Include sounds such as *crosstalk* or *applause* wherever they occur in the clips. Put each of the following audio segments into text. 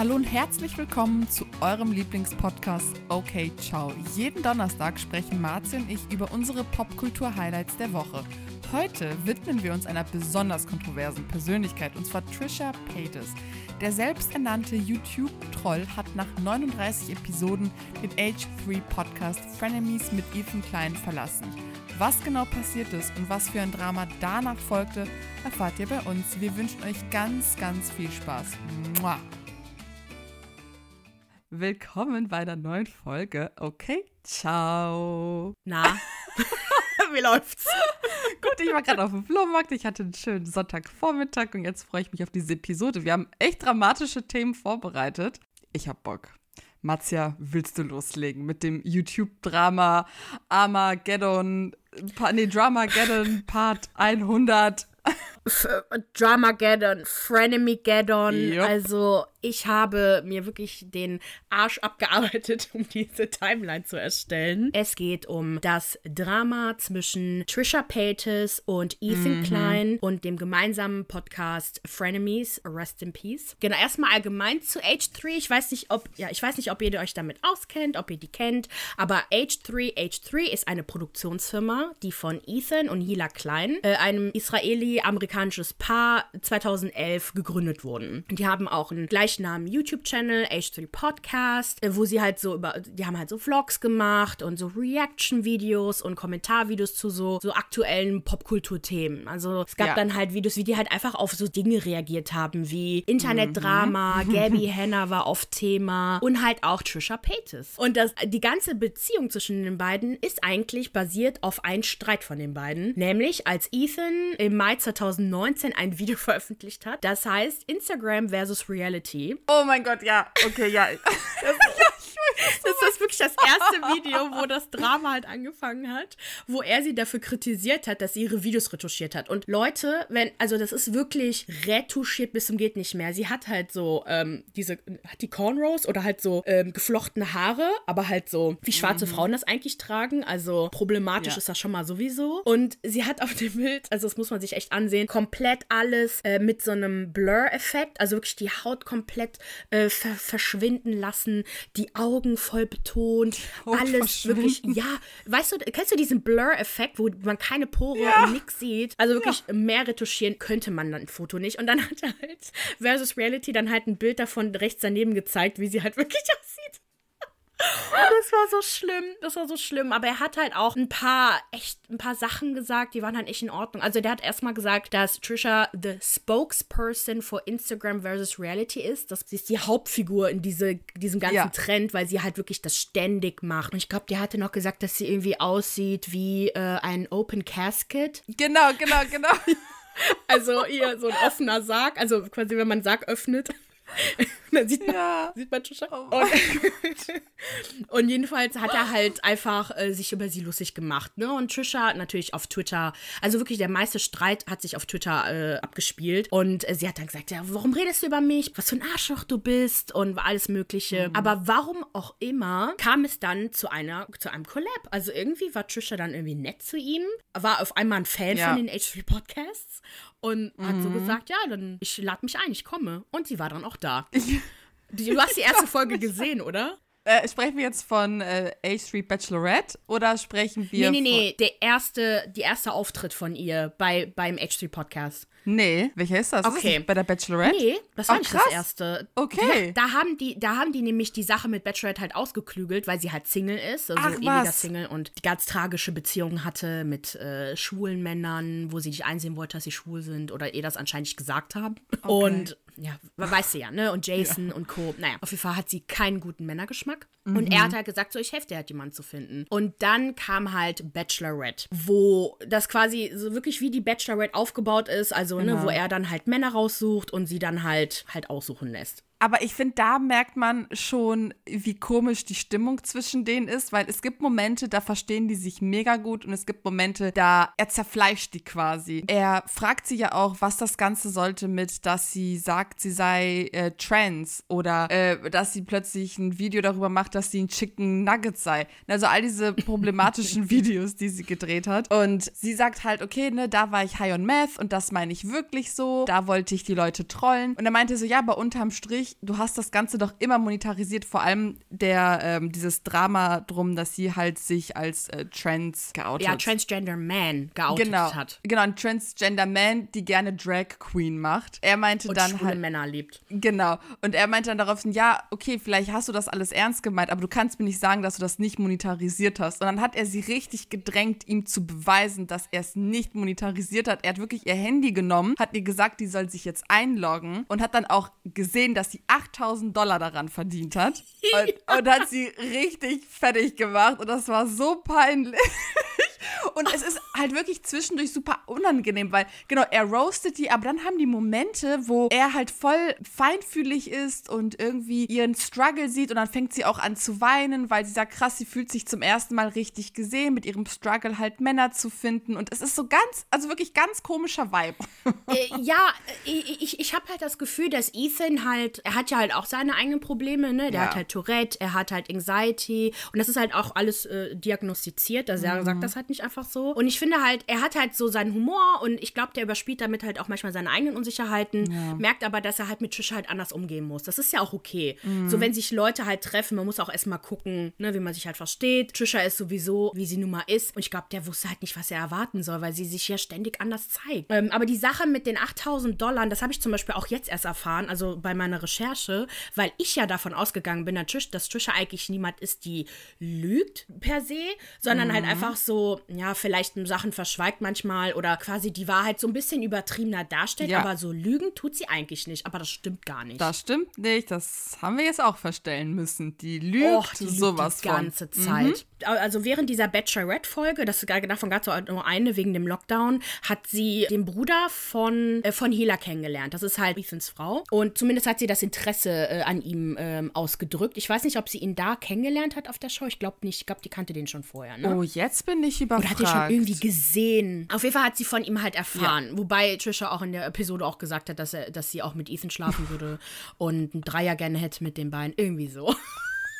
Hallo und herzlich willkommen zu eurem Lieblingspodcast Okay Ciao. Jeden Donnerstag sprechen Marzi und ich über unsere Popkultur-Highlights der Woche. Heute widmen wir uns einer besonders kontroversen Persönlichkeit, und zwar Trisha Paytas. Der selbsternannte YouTube-Troll hat nach 39 Episoden den H3-Podcast Frenemies mit Ethan Klein verlassen. Was genau passiert ist und was für ein Drama danach folgte, erfahrt ihr bei uns. Wir wünschen euch ganz, ganz viel Spaß. Mua. Willkommen bei der neuen Folge. Okay, ciao. Na, *laughs* *laughs* wie läuft's? Gut, ich war gerade auf dem Flohmarkt, ich hatte einen schönen Sonntagvormittag und jetzt freue ich mich auf diese Episode. Wir haben echt dramatische Themen vorbereitet. Ich hab Bock. Matzia, willst du loslegen mit dem YouTube-Drama Armageddon, nee, Dramageddon Part *laughs* 100? Dramageddon, Frenemy-Geddon. Jupp. Also, ich habe mir wirklich den Arsch abgearbeitet, *laughs* um diese Timeline zu erstellen. Es geht um das Drama zwischen Trisha Paytas und Ethan Klein und dem gemeinsamen Podcast Frenemies, Rest in Peace. Genau, erstmal allgemein zu H3. Ich weiß nicht, ob, ja, ich weiß nicht, ob ihr euch damit auskennt, ob ihr die kennt, aber H3, H3 ist eine Produktionsfirma, die von Ethan und Hila Klein, äh, einem israeli-amerikanisches Paar, 2011 gegründet wurden. Die haben auch einen gleichnamigen YouTube-Channel, H3 Podcast, äh, wo sie halt so über, die haben halt so Vlogs gemacht und so Reaction-Videos und Kommentarvideos zu so, so aktuellen Popkulturthemen. Also es gab Ja. dann halt Videos, wie die halt einfach auf so Dinge reagiert haben, wie Internetdrama, *laughs* Gabby Hanna war oft Thema und halt auch Trisha Paytas. Und das, die ganze Beziehung zwischen den beiden ist eigentlich basiert auf einen Streit von den beiden. Nämlich als Ethan im Mai 2019 ein Video *laughs* veröffentlicht hat. Das heißt Instagram versus Reality. Oh mein Gott, ja. Okay, ja. *laughs* Das *laughs* ist wirklich das erste Video, wo das Drama halt angefangen hat, wo er sie dafür kritisiert hat, dass sie ihre Videos retuschiert hat. Und Leute, wenn, also das ist wirklich retuschiert bis zum geht nicht mehr. Sie hat halt so ähm, diese, hat die Cornrows oder halt so ähm, geflochtene Haare, aber halt so, wie schwarze Frauen das eigentlich tragen. Also problematisch Ja. ist das schon mal sowieso. Und sie hat auf dem Bild, also das muss man sich echt ansehen, komplett alles äh, mit so einem Blur-Effekt, also wirklich die Haut komplett äh, ver verschwinden lassen, die Augen voll betont, Haut alles wirklich, ja, weißt du, kennst du diesen Blur-Effekt, wo man keine Pore Ja. und nix sieht? Also wirklich mehr retuschieren könnte man dann ein Foto nicht. Und dann hat er halt versus Reality dann halt ein Bild davon rechts daneben gezeigt, wie sie halt *laughs* wirklich aussieht. Das war so schlimm, das war so schlimm. Aber er hat halt auch ein paar, echt, ein paar Sachen gesagt, die waren halt echt in Ordnung. Also der hat erstmal gesagt, dass Trisha the Spokesperson for Instagram versus Reality ist. Das sie ist die Hauptfigur in diese, diesem ganzen Ja. Trend, weil sie halt wirklich das ständig macht. Und ich glaube, der hatte noch gesagt, dass sie irgendwie aussieht wie äh, ein Open Casket. Genau, genau, genau. *laughs* Also ihr so ein offener Sarg, also quasi, wenn man einen Sarg öffnet. *laughs* Dann sieht man, Ja. sieht man Trisha. Oh und, *laughs* und jedenfalls hat er halt einfach äh, sich über sie lustig gemacht, ne? Und Trisha natürlich auf Twitter, also wirklich der meiste Streit hat sich auf Twitter äh, abgespielt. Und äh, sie hat dann gesagt, ja, warum redest du über mich? Was für ein Arschloch du bist und alles Mögliche. Aber warum auch immer kam es dann zu einer, zu einem Collab. Also irgendwie war Trisha dann irgendwie nett zu ihm, war auf einmal ein Fan Ja. von den H3 Podcasts und hat so gesagt, ja, dann ich lade mich ein, ich komme. Und sie war dann auch da. *laughs* Du hast die erste Folge gesehen, oder? Äh, sprechen wir jetzt von äh, H3 Bachelorette oder sprechen wir Nee, nee, nee, der erste, die erste Auftritt von ihr bei, beim H3 Podcast. Nee, welcher ist das? Ist das Okay. bei der Bachelorette? Nee, das war Oh, nicht krass. das erste. Okay. Ja, da haben die, da haben die nämlich die Sache mit Bachelorette halt ausgeklügelt, weil sie halt Single ist, also Ach, ewiger was. Single und die ganz tragische Beziehungen hatte mit äh, schwulen Männern, wo sie nicht einsehen wollte, dass sie schwul sind oder ihr das anscheinend nicht gesagt haben. Und ja, weißt du ja, ne? Und Jason und Co. Naja, auf jeden Fall hat sie keinen guten Männergeschmack. Und Mhm. er hat halt gesagt, so, ich helfe dir halt jemanden zu finden. Und dann kam halt Bachelorette, wo das quasi so wirklich wie die Bachelorette aufgebaut ist, also, ne, Genau. wo er dann halt Männer raussucht und sie dann halt halt aussuchen lässt. Aber ich finde, da merkt man schon, wie komisch die Stimmung zwischen denen ist, weil es gibt Momente, da verstehen die sich mega gut und es gibt Momente, da er zerfleischt die quasi. Er fragt sie ja auch, was das Ganze sollte mit, dass sie sagt, sie sei äh, trans oder äh, dass sie plötzlich ein Video darüber macht, dass sie ein Chicken Nugget sei. Also all diese *laughs* problematischen Videos, die sie gedreht hat. Und sie sagt halt, okay, ne, da war ich high on meth und das meine ich wirklich so. Da wollte ich die Leute trollen. Und er meinte so, ja, aber unterm Strich ehrlich, du hast das Ganze doch immer monetarisiert, vor allem der, ähm, dieses Drama drum, dass sie halt sich als äh, trans geoutet Ja, Transgender Man geoutet genau, hat. Genau, ein Transgender Man, die gerne Drag Queen macht. Er meinte Und dann halt. Männer liebt. Genau. Und er meinte dann daraufhin, ja, okay, vielleicht hast du das alles ernst gemeint, aber du kannst mir nicht sagen, dass du das nicht monetarisiert hast. Und dann hat er sie richtig gedrängt, ihm zu beweisen, dass er es nicht monetarisiert hat. Er hat wirklich ihr Handy genommen, hat ihr gesagt, die soll sich jetzt einloggen und hat dann auch gesehen, dass sie 8000 Dollar daran verdient hat. *laughs* Und, und hat sie richtig fertig gemacht. Und das war so peinlich. Und es ist halt wirklich zwischendurch super unangenehm, weil, genau, er roastet die, aber dann haben die Momente, wo er halt voll feinfühlig ist und irgendwie ihren Struggle sieht und dann fängt sie auch an zu weinen, weil sie sagt, krass, sie fühlt sich zum ersten Mal richtig gesehen, mit ihrem Struggle halt Männer zu finden. Und es ist so ganz, also wirklich ganz komischer Vibe. äh, ja, ich, ich, ich habe halt das Gefühl, dass Ethan halt, er hat ja halt auch seine eigenen Probleme, ne? Der Ja. hat halt Tourette, er hat halt Anxiety und das ist halt auch alles äh, diagnostiziert. Also er sagt das halt nicht einfach so. Und ich finde halt, er hat halt so seinen Humor und ich glaube, der überspielt damit halt auch manchmal seine eigenen Unsicherheiten, merkt aber, dass er halt mit Trisha halt anders umgehen muss. Das ist ja auch okay. So, wenn sich Leute halt treffen, man muss auch erstmal gucken, ne, wie man sich halt versteht. Trisha ist sowieso, wie sie nun mal ist. Und ich glaube, der wusste halt nicht, was er erwarten soll, weil sie sich ja ständig anders zeigt. Ähm, aber die Sache mit den 8000 Dollar, das habe ich zum Beispiel auch jetzt erst erfahren, also bei meiner Recherche, weil ich ja davon ausgegangen bin, dass Trish- dass Trisha eigentlich niemand ist, die lügt per se, sondern halt einfach so, ja, vielleicht Sachen verschweigt manchmal oder quasi die Wahrheit so ein bisschen übertriebener darstellt, Ja. aber so lügen tut sie eigentlich nicht. Aber das stimmt gar nicht. Das stimmt nicht, das haben wir jetzt auch feststellen müssen. Die lügt Och, die lügt sowas die von. ganze Zeit. Also während dieser Bachelorette-Folge, das davon gab es nur eine wegen dem Lockdown, hat sie den Bruder von, äh, von Hela kennengelernt. Das ist halt Ethans Frau. Und zumindest hat sie das Interesse äh, an ihm ähm, ausgedrückt. Ich weiß nicht, ob sie ihn da kennengelernt hat auf der Show. Ich glaube nicht. Ich glaube, die kannte den schon vorher. Ne? Oh, jetzt bin ich Oder überfragt. hat die schon irgendwie gesehen. Auf jeden Fall hat sie von ihm halt erfahren. Wobei Trisha auch in der Episode auch gesagt hat, dass, er, dass sie auch mit Ethan schlafen würde und einen Dreier gerne hätte mit den beiden. Irgendwie so.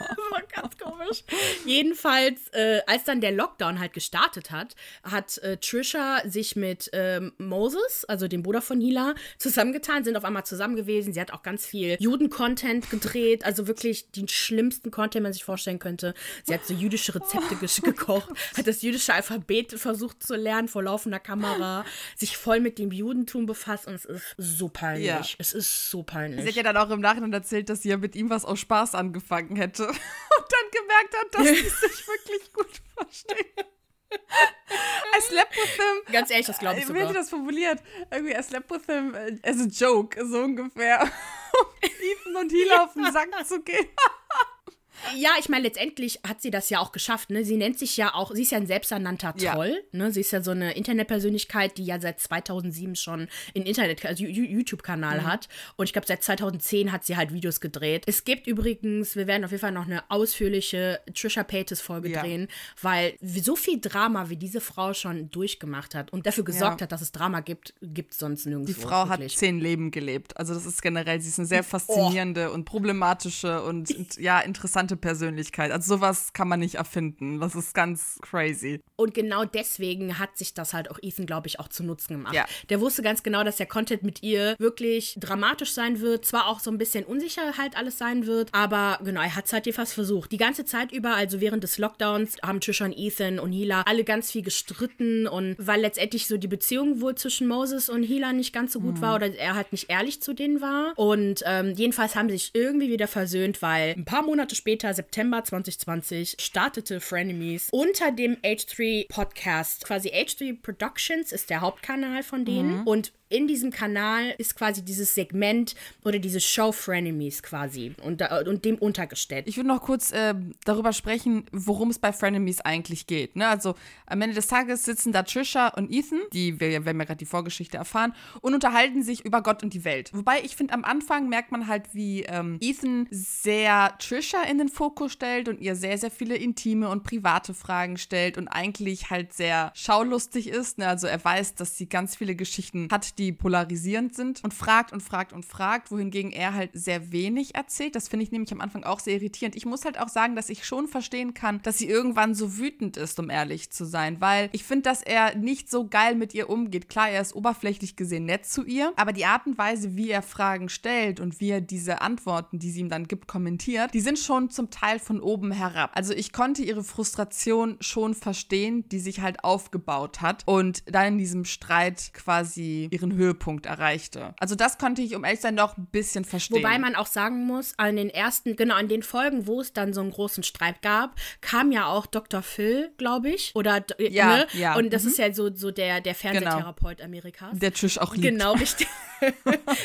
Das war ganz komisch. Jedenfalls, äh, als dann der Lockdown halt gestartet hat, hat äh, Trisha sich mit ähm, Moses, also dem Bruder von Hila, zusammengetan, sind auf einmal zusammen gewesen. Sie hat auch ganz viel Juden-Content gedreht, also wirklich den schlimmsten Content, den man sich vorstellen könnte. Sie hat so jüdische Rezepte ge gekocht, hat das jüdische Alphabet versucht zu lernen vor laufender Kamera, sich voll mit dem Judentum befasst und es ist so peinlich. Ja. Es ist so peinlich. Sie hat ja dann auch im Nachhinein erzählt, dass sie ja mit ihm was aus Spaß angefangen hätte und dann gemerkt hat, dass sie sich wirklich gut verstehen. I slept with him. Ganz ehrlich, das glaube ich Wie hat sogar. die das formuliert? Irgendwie, I slept with him äh, as a joke, so ungefähr. *laughs* Um Ethan und Hila auf den Sack zu gehen. *laughs* Ja, ich meine, letztendlich hat sie das ja auch geschafft. Ne? Sie nennt sich ja auch, sie ist ja ein selbsternannter Ja. Troll. Ne? Sie ist ja so eine Internetpersönlichkeit, die ja seit 2007 schon einen Internet, also YouTube-Kanal hat. Und ich glaube, seit 2010 hat sie halt Videos gedreht. Es gibt übrigens, wir werden auf jeden Fall noch eine ausführliche Trisha Paytas-Folge Ja. drehen, weil so viel Drama, wie diese Frau schon durchgemacht hat und dafür gesorgt Ja. hat, dass es Drama gibt, gibt es sonst nirgendwo. Die Frau hat wirklich. zehn Leben gelebt. Also das ist generell, sie ist eine sehr faszinierende und problematische und int- ja, interessante Persönlichkeit. Also sowas kann man nicht erfinden. Das ist ganz crazy. Und genau deswegen hat sich das halt auch Ethan, glaube ich, auch zu Nutzen gemacht. Ja. Der wusste ganz genau, dass der Content mit ihr wirklich dramatisch sein wird. Zwar auch so ein bisschen unsicher halt alles sein wird, aber genau, er hat es halt hier fast versucht. Die ganze Zeit über, also während des Lockdowns, haben Trisha und Ethan und Hila alle ganz viel gestritten und weil letztendlich so die Beziehung wohl zwischen Moses und Hila nicht ganz so gut war oder er halt nicht ehrlich zu denen war. Und ähm, jedenfalls haben sie sich irgendwie wieder versöhnt, weil ein paar Monate später, September 2020, startete Frenemies unter dem H3 Podcast. Quasi H3 Productions ist der Hauptkanal von denen. Und in diesem Kanal ist quasi dieses Segment oder diese Show Frenemies quasi und, und dem untergestellt. Ich würde noch kurz äh, darüber sprechen, worum es bei Frenemies eigentlich geht. Ne? Also am Ende des Tages sitzen da Trisha und Ethan, die wir, wir haben ja gerade die Vorgeschichte erfahren, und unterhalten sich über Gott und die Welt. Wobei ich finde, am Anfang merkt man halt, wie ähm, Ethan sehr Trisha in den Fokus stellt und ihr sehr, sehr viele intime und private Fragen stellt und eigentlich halt sehr schaulustig ist. Ne? Also er weiß, dass sie ganz viele Geschichten hat, die polarisierend sind und fragt und fragt und fragt, wohingegen er halt sehr wenig erzählt. Das finde ich nämlich am Anfang auch sehr irritierend. Ich muss halt auch sagen, dass ich schon verstehen kann, dass sie irgendwann so wütend ist, um ehrlich zu sein, weil ich finde, dass er nicht so geil mit ihr umgeht. Klar, er ist oberflächlich gesehen nett zu ihr, aber die Art und Weise, wie er Fragen stellt und wie er diese Antworten, die sie ihm dann gibt, kommentiert, die sind schon zum Teil von oben herab. Also ich konnte ihre Frustration schon verstehen, die sich halt aufgebaut hat und dann in diesem Streit quasi ihren Höhepunkt erreichte. Also das konnte ich, um ehrlich zu sein, noch ein bisschen verstehen. Wobei man auch sagen muss, an den ersten, genau, an den Folgen, wo es dann so einen großen Streit gab, kam ja auch Dr. Phil, glaube ich. Oder, ja, ne? ja. Und das mhm. ist ja so, so der, der Fernsehtherapeut genau. Amerikas. Der Tisch auch liebt. Genau, *laughs* richtig.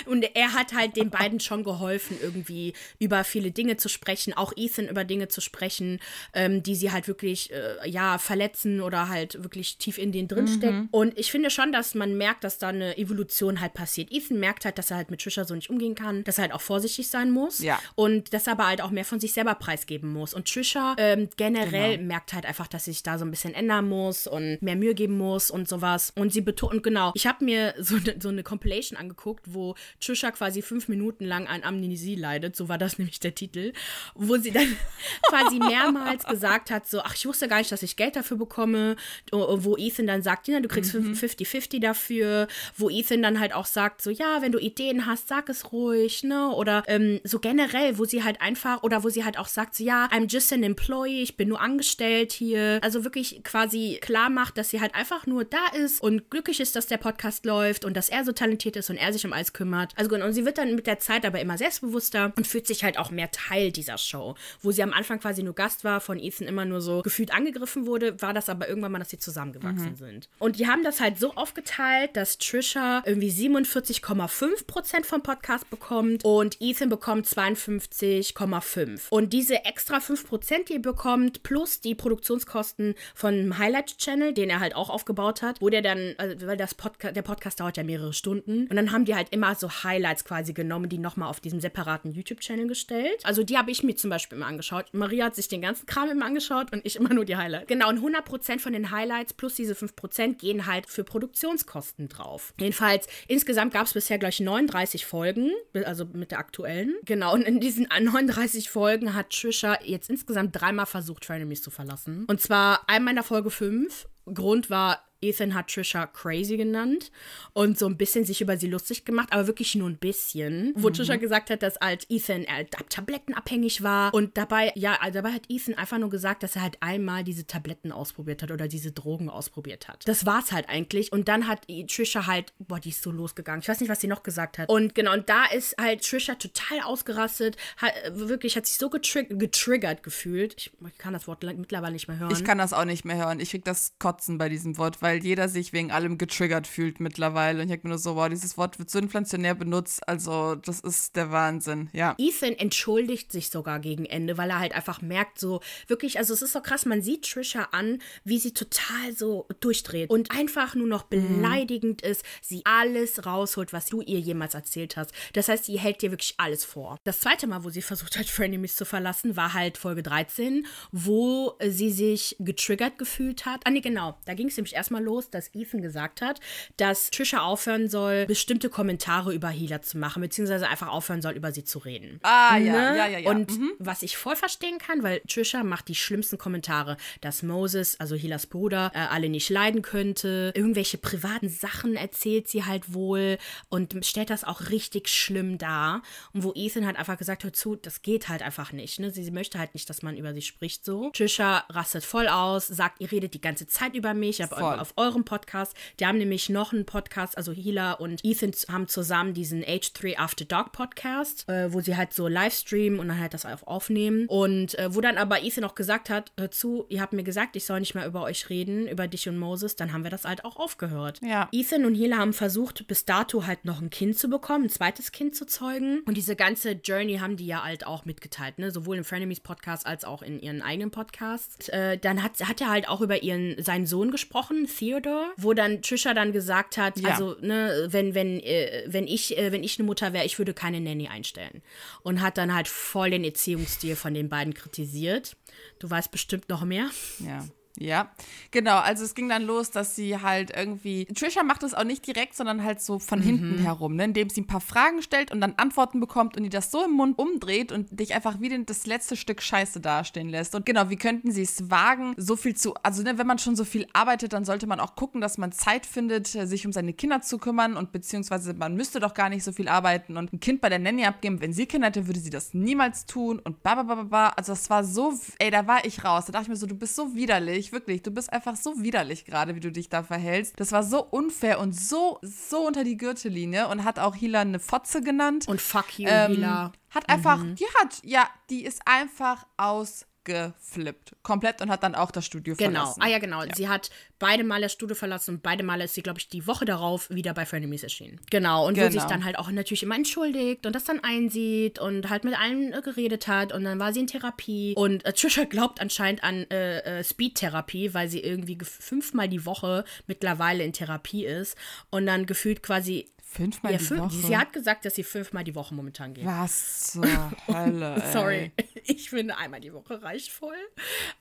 und er hat halt den beiden schon geholfen, irgendwie über viele Dinge zu sprechen, auch Ethan über Dinge zu sprechen, ähm, die sie halt wirklich, äh, ja, verletzen oder halt wirklich tief in den drin stecken. Mhm. Und ich finde schon, dass man merkt, dass da eine Evolution halt passiert. Ethan merkt halt, dass er halt mit Trisha so nicht umgehen kann, dass er halt auch vorsichtig sein muss. Ja. Und dass er aber halt auch mehr von sich selber preisgeben muss. Und Trisha ähm, generell genau. merkt halt einfach, dass sich da so ein bisschen ändern muss und mehr Mühe geben muss und sowas. Und sie betont, genau, ich habe mir *laughs* so, ne, so eine Compilation angeguckt, wo Trisha quasi fünf Minuten lang an Amnesie leidet, so war das *laughs* nämlich der Titel, wo sie dann *laughs* quasi mehrmals gesagt hat, so, ach, ich wusste gar nicht, dass ich Geld dafür bekomme, wo Ethan dann sagt, ja, du kriegst 50-50 mhm. dafür, wo Ethan dann halt auch sagt, so, ja, wenn du Ideen hast, sag es ruhig, ne, oder ähm, so generell, wo sie halt einfach, oder wo sie halt auch sagt, so, ja, I'm just an employee, ich bin nur angestellt hier, also wirklich quasi klar macht, dass sie halt einfach nur da ist und glücklich ist, dass der Podcast läuft und dass er so talentiert ist und er sich um alles kümmert. Also und sie wird dann mit der Zeit aber immer selbstbewusster und fühlt sich halt auch mehr Teil dieser Show. Wo sie am Anfang quasi nur Gast war, von Ethan immer nur so gefühlt angegriffen wurde, war das aber irgendwann mal, dass sie zusammengewachsen mhm. sind. Und die haben das halt so aufgeteilt, dass Trisha irgendwie 47,5% vom Podcast bekommt und Ethan bekommt 52,5. Und diese extra 5%, die ihr bekommt, plus die Produktionskosten von Highlight Channel, den er halt auch aufgebaut hat, wo der dann, also, weil das Podca der Podcast dauert ja mehrere Stunden. Und dann haben die halt immer so Highlights quasi genommen, die nochmal auf diesem separaten YouTube-Channel gestellt. Also die habe ich mir zum Beispiel immer angeschaut. Maria hat sich den ganzen Kram immer angeschaut und ich immer nur die Highlights. Genau, und 100% von den Highlights plus diese 5% gehen halt für Produktionskosten drauf. Jedenfalls, insgesamt gab es bisher gleich 39 Folgen, also mit der aktuellen. Genau, und in diesen *laughs* 39 Folgen hat Trisha jetzt insgesamt dreimal versucht, Frenemies zu verlassen. Und zwar einmal in der Folge 5 Grund war Ethan hat Trisha crazy genannt und so ein bisschen sich über sie lustig gemacht, aber wirklich nur ein bisschen. Wo mhm. Trisha gesagt hat, dass halt Ethan äh, tablettenabhängig war und dabei, ja, also dabei hat Ethan einfach nur gesagt, dass er halt einmal diese Tabletten ausprobiert hat oder diese Drogen ausprobiert hat. Das war's halt eigentlich. Und dann hat Trisha halt, boah, die ist so losgegangen. Ich weiß nicht, was sie noch gesagt hat. Und genau, und da ist halt Trisha total ausgerastet, hat, wirklich hat sich so getrig getriggert gefühlt. Ich, ich kann das Wort mittlerweile nicht mehr hören. Ich kann das auch nicht mehr hören. Ich krieg das Kotzen bei diesem Wort, weil jeder sich wegen allem getriggert fühlt mittlerweile. Und ich denke mir nur so, wow, dieses Wort wird so inflationär benutzt. Also, das ist der Wahnsinn, ja. Ethan entschuldigt sich sogar gegen Ende, weil er halt einfach merkt, so wirklich, also es ist so krass, man sieht Trisha an, wie sie total so durchdreht und einfach nur noch mhm. beleidigend mhm. ist, sie alles rausholt, was du ihr jemals erzählt hast. Das heißt, sie hält dir wirklich alles vor. Das zweite Mal, wo sie versucht hat, Frenemies zu verlassen, war halt Folge 13, wo sie sich getriggert gefühlt hat. Ah, nee, genau. Da ging es nämlich erstmal los, dass Ethan gesagt hat, dass Trisha aufhören soll, bestimmte Kommentare über Healer zu machen, beziehungsweise einfach aufhören soll, über sie zu reden. Ah, ne? ja, ja, ja, ja. Und mhm. was ich voll verstehen kann, weil Trisha macht die schlimmsten Kommentare, dass Moses, also Healers Bruder, äh, alle nicht leiden könnte. Irgendwelche privaten Sachen erzählt sie halt wohl und stellt das auch richtig schlimm dar. Und wo Ethan halt einfach gesagt hat, zu, das geht halt einfach nicht. Ne? Sie, sie möchte halt nicht, dass man über sie spricht so. Trisha rastet voll aus, sagt, ihr redet die ganze Zeit über mich, aber auf eurem Podcast. Die haben nämlich noch einen Podcast, also Hila und Ethan haben zusammen diesen H3 After Dark Podcast, äh, wo sie halt so Livestreamen und dann halt das aufnehmen. Und äh, wo dann aber Ethan auch gesagt hat, hör zu, ihr habt mir gesagt, ich soll nicht mehr über euch reden, über dich und Moses, dann haben wir das halt auch aufgehört. Ja. Ethan und Hila haben versucht, bis dato halt noch ein Kind zu bekommen, ein zweites Kind zu zeugen. Und diese ganze Journey haben die ja halt auch mitgeteilt, ne? Sowohl im Frenemies Podcast als auch in ihren eigenen Podcasts. Äh, dann hat, hat er halt auch über ihren, seinen Sohn gesprochen, Theodore, wo dann Trisha dann gesagt hat, ja. also ne, wenn wenn äh, wenn ich äh, wenn ich eine Mutter wäre, ich würde keine Nanny einstellen und hat dann halt voll den Erziehungsstil von den beiden kritisiert. Du weißt bestimmt noch mehr. Ja. Ja, genau. Also es ging dann los, dass sie halt irgendwie. Trisha macht es auch nicht direkt, sondern halt so von mhm. hinten herum, ne? indem sie ein paar Fragen stellt und dann Antworten bekommt und die das so im Mund umdreht und dich einfach wie das letzte Stück Scheiße dastehen lässt. Und genau, wie könnten sie es wagen, so viel zu. Also, ne, wenn man schon so viel arbeitet, dann sollte man auch gucken, dass man Zeit findet, sich um seine Kinder zu kümmern und beziehungsweise man müsste doch gar nicht so viel arbeiten und ein Kind bei der Nanny abgeben. Wenn sie Kinder hätte, würde sie das niemals tun und ba, ba, ba, ba. Also, das war so. Ey, da war ich raus. Da dachte ich mir so, du bist so widerlich widerlich, wirklich. Du bist einfach so widerlich gerade, wie du dich da verhältst. Das war so unfair und so, so unter die Gürtellinie und hat auch Hila eine Fotze genannt. Und fuck you, ähm, Hila. Hat einfach, mhm. die hat, ja, die ist einfach aus geflippt. Komplett und hat dann auch das Studio genau. verlassen. Genau, ah ja, genau. Ja. Sie hat beide Male das Studio verlassen und beide Male ist sie, glaube ich, die Woche darauf wieder bei Frenemies erschienen. Genau, und genau. wo sie sich dann halt auch natürlich immer entschuldigt und das dann einsieht und halt mit allen äh, geredet hat und dann war sie in Therapie und äh, Trisha glaubt anscheinend an äh, äh, Speed-Therapie, weil sie irgendwie fünfmal die Woche mittlerweile in Therapie ist und dann gefühlt quasi Fünfmal ja, die fünf, Woche? Sie hat gesagt, dass sie fünfmal die Woche momentan geht. Was zur *laughs* Hölle, Sorry, ich finde, einmal die Woche reicht voll.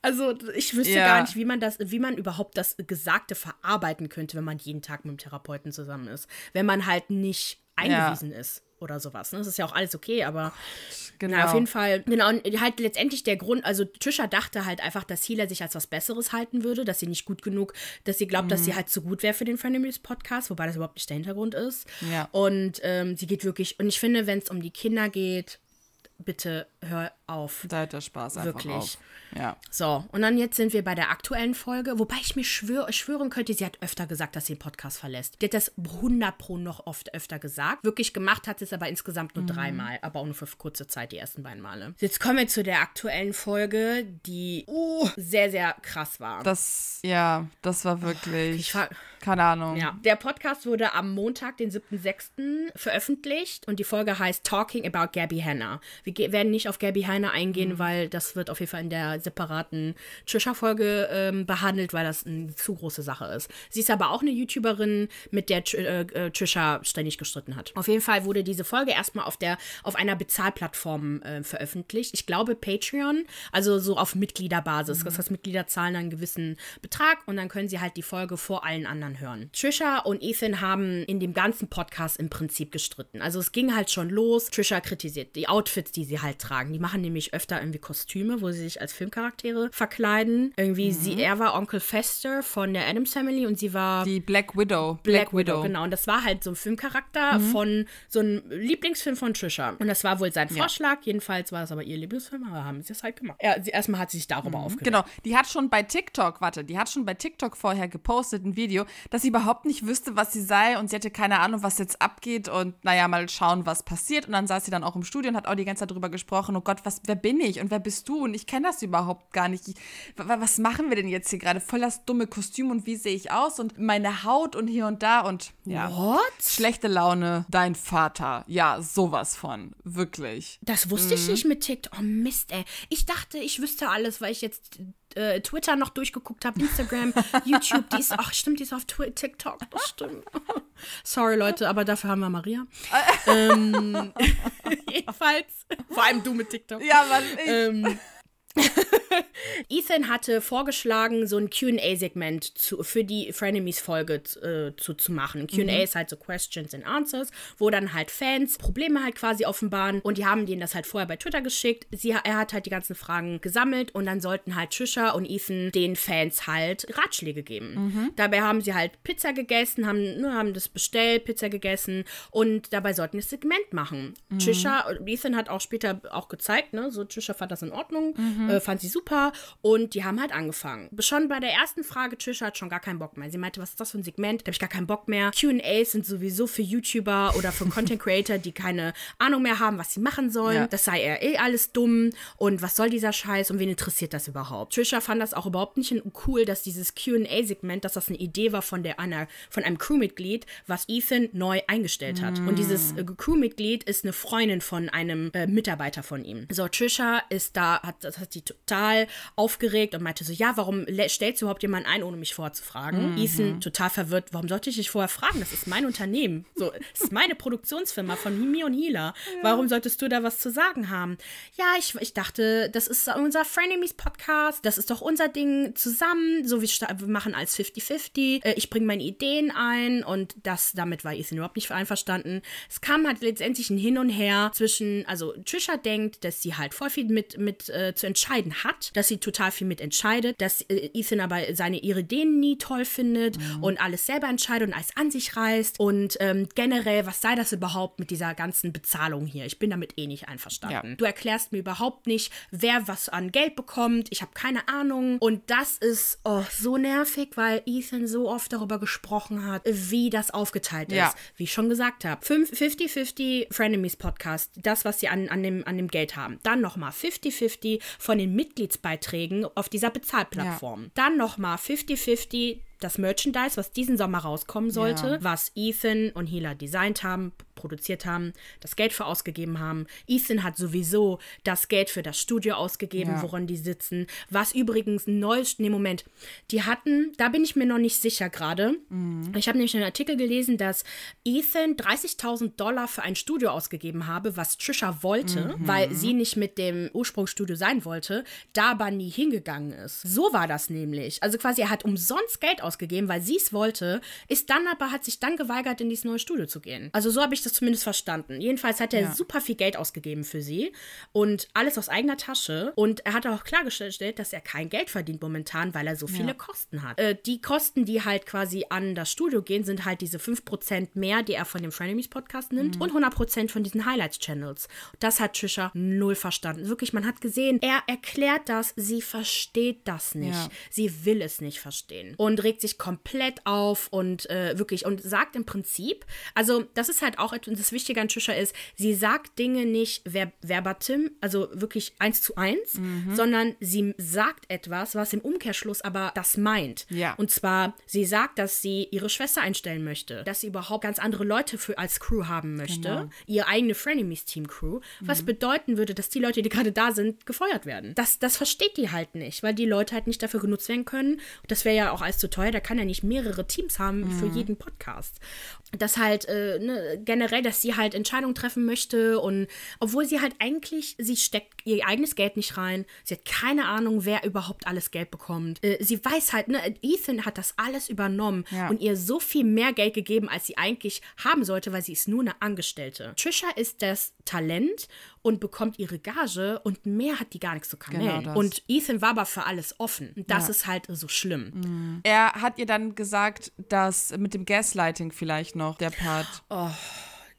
Also ich wüsste ja. gar nicht, wie man das, wie man überhaupt das Gesagte verarbeiten könnte, wenn man jeden Tag mit dem Therapeuten zusammen ist. Wenn man halt nicht eingewiesen ja. ist oder sowas. Ne? Das ist ja auch alles okay, aber genau. Na, auf jeden Fall, genau, und halt letztendlich der Grund, also Trisha dachte halt einfach, dass Healer sich als was Besseres halten würde, dass sie nicht gut genug, dass sie glaubt, mhm. dass sie mhm. halt zu gut wäre für den Frenemies Podcast, wobei das überhaupt nicht der Hintergrund ist. Ja. Und ähm, sie geht wirklich, und ich finde, wenn es um die Kinder geht, bitte hör auf. Da hat der Spaß einfach Wirklich. Auf. Ja. So, und dann jetzt sind wir bei der aktuellen Folge, wobei ich mir schwör, schwören könnte, sie hat öfter gesagt, dass sie den Podcast verlässt. Die hat das 100 pro noch oft öfter gesagt. Wirklich gemacht hat sie es aber insgesamt nur mhm. dreimal, aber auch nur für kurze Zeit, die ersten beiden Male. Jetzt kommen wir zu der aktuellen Folge, die uh, sehr, sehr krass war. Das, ja, das war wirklich. Ich war, keine Ahnung. Ja. Der Podcast wurde am Montag, den 7.6. veröffentlicht und die Folge heißt Talking About Gabby Hanna. Wir werden nicht auf Gabby Hanna eingehen, mhm. weil das wird auf jeden Fall in der separaten Trisha-Folge ähm, behandelt, weil das eine zu große Sache ist. Sie ist aber auch eine YouTuberin, mit der äh, äh, Trisha ständig gestritten hat. Auf jeden Fall wurde diese Folge erstmal auf, der, auf einer Bezahlplattform äh, veröffentlicht. Ich glaube Patreon, also so auf Mitgliederbasis. Mhm. Das heißt, Mitglieder zahlen einen gewissen Betrag und dann können sie halt die Folge vor allen anderen hören. Trisha und Ethan haben in dem ganzen Podcast im Prinzip gestritten. Also es ging halt schon los. Trisha kritisiert die Outfits, die sie halt tragen. Die machen nämlich öfter irgendwie Kostüme, wo sie sich als Film Charaktere verkleiden. Irgendwie mhm. sie, er war Onkel Fester von der Adams Family und sie war die Black Widow. Black, Black Widow. Widow. genau. Und das war halt so ein Filmcharakter mhm. von so einem Lieblingsfilm von Trisha. Und das war wohl sein Vorschlag. Ja. Jedenfalls war das aber ihr Lieblingsfilm, aber haben sie es halt gemacht. Ja, sie, erstmal hat sie sich darüber mhm. aufgeregt. Genau. Die hat schon bei TikTok, warte, die hat schon bei TikTok vorher gepostet ein Video, dass sie überhaupt nicht wüsste, was sie sei und sie hatte keine Ahnung, was jetzt abgeht und naja, mal schauen, was passiert. Und dann saß sie dann auch im Studio und hat auch die ganze Zeit darüber gesprochen, oh Gott, was, wer bin ich und wer bist du? Und ich kenne das überhaupt gar nicht. Ich, was machen wir denn jetzt hier gerade? Voll das dumme Kostüm und wie sehe ich aus und meine Haut und hier und da und ja. What? Schlechte Laune, dein Vater. Ja, sowas von. Wirklich. Das wusste mhm. ich nicht mit TikTok. Oh Mist, ey. Ich dachte, ich wüsste alles, weil ich jetzt äh, Twitter noch durchgeguckt habe, Instagram, *laughs* YouTube, die ist, ach stimmt, die ist auf Twi TikTok, das stimmt. *laughs* Sorry Leute, aber dafür haben wir Maria. *laughs* ähm, jedenfalls, vor allem du mit TikTok. Ja, Mann, ich. Ähm, *laughs* Ethan hatte vorgeschlagen, so ein QA-Segment für die Frenemies-Folge äh, zu, zu machen. QA mhm. ist halt so Questions and Answers, wo dann halt Fans Probleme halt quasi offenbaren und die haben denen das halt vorher bei Twitter geschickt. Sie, er hat halt die ganzen Fragen gesammelt und dann sollten halt Trisha und Ethan den Fans halt Ratschläge geben. Mhm. Dabei haben sie halt Pizza gegessen, haben, ne, haben das bestellt, Pizza gegessen und dabei sollten das Segment machen. Mhm. Trisha, Ethan hat auch später auch gezeigt, ne, so Trisha fand das in Ordnung. Mhm mhm. äh, fand sie super und die haben halt angefangen. Schon bei der ersten Frage, Trisha hat schon gar keinen Bock mehr. Sie meinte, was ist das für ein Segment? Da habe ich gar keinen Bock mehr. QAs sind sowieso für YouTuber oder für *laughs* Content Creator, die keine Ahnung mehr haben, was sie machen sollen. Ja. Das sei eher eh alles dumm und was soll dieser Scheiß und wen interessiert das überhaupt? Trisha fand das auch überhaupt nicht cool, dass dieses QA-Segment, dass das eine Idee war von, der, einer, von einem Crewmitglied, was Ethan neu eingestellt hat. Mm. Und dieses äh, Crewmitglied ist eine Freundin von einem äh, Mitarbeiter von ihm. So, Trisha ist da, hat, das hat sie total aufgeregt und meinte so, ja, warum stellst du überhaupt jemanden ein, ohne mich vorher zu fragen? Mhm. Ethan total verwirrt, warum sollte ich dich vorher fragen? Das ist mein Unternehmen. So, das ist meine Produktionsfirma von Mimi und Hila. Ja. Warum solltest du da was zu sagen haben? Ja, ich, ich dachte, das ist unser Frenemies Podcast, das ist doch unser Ding zusammen, so wie wir machen als 50-50. Äh, ich bringe meine Ideen ein und das, damit war Ethan überhaupt nicht einverstanden. Es kam halt letztendlich ein Hin und Her zwischen, also Trisha denkt, dass sie halt voll viel mit, mit äh, zu entscheiden hat, dass sie total viel mit entscheidet, dass äh, Ethan aber seine ihre Ideen nie toll findet mhm. und alles selber entscheidet und alles an sich reißt und ähm, generell, was sei das überhaupt mit dieser ganzen Bezahlung hier? Ich bin damit eh nicht einverstanden. Ja. Du erklärst mir überhaupt nicht, wer was an Geld bekommt. Ich habe keine Ahnung und das ist oh, so nervig, weil Ethan so oft darüber gesprochen hat, wie das aufgeteilt ist. Ja. Wie ich schon gesagt habe. 50-50 Frenemies Podcast, das, was sie an, an, dem, an dem Geld haben. Dann nochmal 50-50 von den Mitgliedsbeiträgen auf dieser Bezahlplattform. Ja. Dann nochmal 50-50 das Merchandise, was diesen Sommer rauskommen sollte, ja. was Ethan und Hila designt haben, produziert haben, das Geld für ausgegeben haben. Ethan hat sowieso das Geld für das Studio ausgegeben, ja. woran die sitzen. Was übrigens ein neues, nee, Moment, die hatten, da bin ich mir noch nicht sicher gerade. Mhm. Ich habe nämlich einen Artikel gelesen, dass Ethan 30.000 Dollar für ein Studio ausgegeben habe, was Trisha wollte, mhm. weil sie nicht mit dem Ursprungsstudio sein wollte, da aber nie hingegangen ist. So war das nämlich. Also quasi, er hat umsonst Geld ausgegeben, weil sie es wollte, ist dann aber, hat sich dann geweigert, in dieses neue Studio zu gehen. Also so habe ich das zumindest verstanden. Jedenfalls hat er ja. super viel Geld ausgegeben für sie und alles aus eigener Tasche. Und er hat auch klargestellt, dass er kein Geld verdient momentan, weil er so viele ja. Kosten hat. Äh, die Kosten, die halt quasi an das Studio gehen, sind halt diese 5% mehr, die er von dem Frenemies Podcast nimmt mhm. und 100% von diesen Highlights-Channels. Das hat Trisha null verstanden. Wirklich, man hat gesehen, er erklärt das, sie versteht das nicht. Ja. Sie will es nicht verstehen. Und regt sich komplett auf und äh, wirklich und sagt im Prinzip, also das ist halt auch und das Wichtige an Trisha ist, sie sagt Dinge nicht ver verbatim, also wirklich eins zu eins, mhm. sondern sie sagt etwas, was im Umkehrschluss aber das meint. Ja. Und zwar, sie sagt, dass sie ihre Schwester einstellen möchte, dass sie überhaupt ganz andere Leute für als Crew haben möchte, genau. ihre eigene Frenemies-Team-Crew, mhm. was bedeuten würde, dass die Leute, die gerade da sind, gefeuert werden. Das, das versteht die halt nicht, weil die Leute halt nicht dafür genutzt werden können. Das wäre ja auch alles zu teuer, da kann ja nicht mehrere Teams haben mhm. für jeden Podcast dass halt äh, ne, generell, dass sie halt Entscheidungen treffen möchte und obwohl sie halt eigentlich, sie steckt ihr eigenes Geld nicht rein, sie hat keine Ahnung, wer überhaupt alles Geld bekommt. Äh, sie weiß halt, ne, Ethan hat das alles übernommen ja. und ihr so viel mehr Geld gegeben, als sie eigentlich haben sollte, weil sie ist nur eine Angestellte. Trisha ist das Talent und bekommt ihre Gage und mehr hat die gar nichts zu kamellen. Genau und Ethan war aber für alles offen. Und das ja. ist halt so schlimm. Mhm. Er hat ihr dann gesagt, dass mit dem Gaslighting vielleicht noch der Part. Oh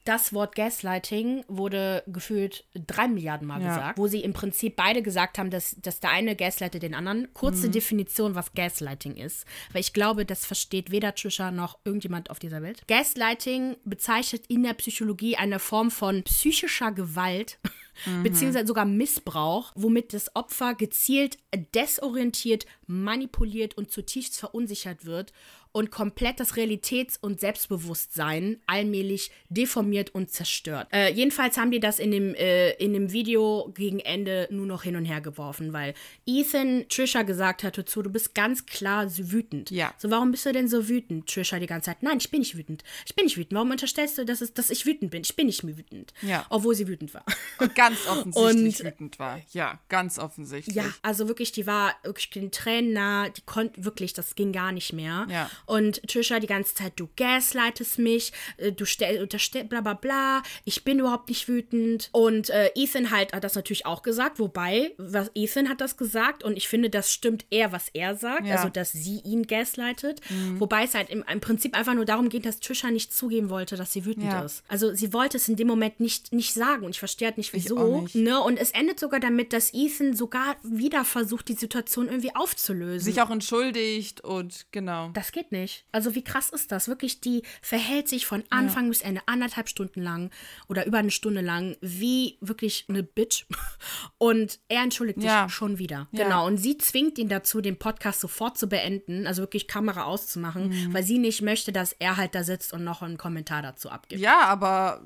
das Wort Gaslighting wurde gefühlt drei Milliarden Mal ja. gesagt, wo sie im Prinzip beide gesagt haben, dass, dass der eine gaslightet den anderen. Kurze mhm. Definition, was Gaslighting ist, weil ich glaube, das versteht weder Trisha noch irgendjemand auf dieser Welt. Gaslighting bezeichnet in der Psychologie eine Form von psychischer Gewalt. *laughs* Mhm. beziehungsweise sogar Missbrauch, womit das Opfer gezielt desorientiert, manipuliert und zutiefst verunsichert wird und komplett das Realitäts- und Selbstbewusstsein allmählich deformiert und zerstört. Äh, jedenfalls haben die das in dem, äh, in dem Video gegen Ende nur noch hin und her geworfen, weil Ethan Trisha gesagt hat dazu, du bist ganz klar so wütend. Ja. So, warum bist du denn so wütend? Trisha die ganze Zeit, nein, ich bin nicht wütend. Ich bin nicht wütend. Warum unterstellst du, dass, es, dass ich wütend bin? Ich bin nicht wütend. Ja. Obwohl sie wütend war. Und ganz offensichtlich *laughs* und, wütend war. Ja, ganz offensichtlich. Ja, also wirklich, die war wirklich den Tränen nah, die konnte wirklich, das ging gar nicht mehr. Ja. Und Trisha die ganze Zeit, du gaslightest mich, äh, du unterstellst, bla bla bla, ich bin überhaupt nicht wütend. Und äh, Ethan halt hat das natürlich auch gesagt, wobei, was Ethan hat das gesagt und ich finde, das stimmt eher, was er sagt, ja. also dass sie ihn gaslightet. Mhm. Wobei es halt im, im, Prinzip einfach nur darum geht, dass Trisha nicht zugeben wollte, dass sie wütend ja. ist. Also sie wollte es in dem Moment nicht, nicht sagen und ich verstehe halt nicht, wieso. Nicht. Ne? Und es endet sogar damit, dass Ethan sogar wieder versucht, die Situation irgendwie aufzulösen. Sich auch entschuldigt und genau. Das geht nicht. Also wie krass ist das? Wirklich, die verhält sich von Anfang ja. bis Ende anderthalb Stunden lang oder über eine Stunde lang wie wirklich eine Bitch. *laughs* Und er entschuldigt sich ja. schon wieder. Ja. Genau. Und sie zwingt ihn dazu, den Podcast sofort zu beenden, also wirklich Kamera auszumachen, mhm. weil sie nicht möchte, dass er halt da sitzt und noch einen Kommentar dazu abgibt. Ja, aber